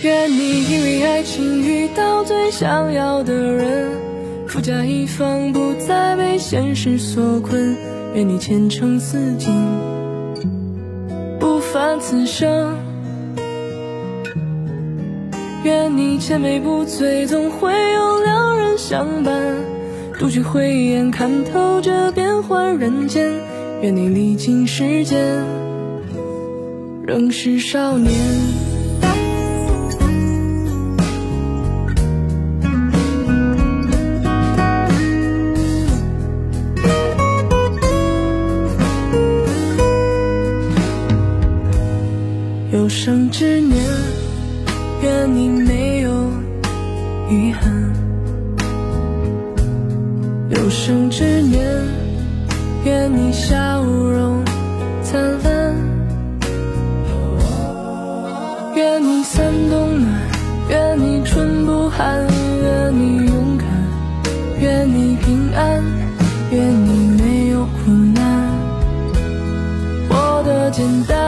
愿你因为爱情遇到最想要的人，富甲一方，不再被现实所困。愿你前程似锦，不凡此生。愿你千杯不醉，总会有良人相伴。独具慧眼，看透这变幻人间。愿你历经世间，仍是少年。生之年。愿你没有遗憾，有生之年，愿你笑容灿烂，愿你三冬暖，愿你春不寒，愿你勇敢，愿你平安，愿你没有苦难，活得简单。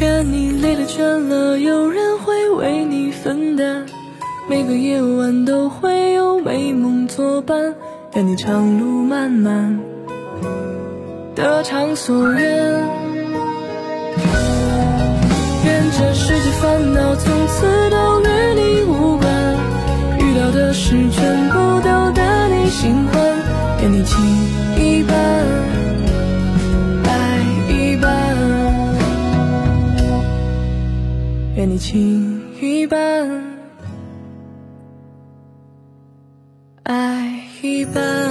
愿你累了倦了，有人会为你分担；每个夜晚都会有美梦作伴。愿你长路漫漫，得偿所愿。愿这世界烦恼从此都与你无关，遇到的事全部都得你心欢。愿你情给你情一半，爱一半。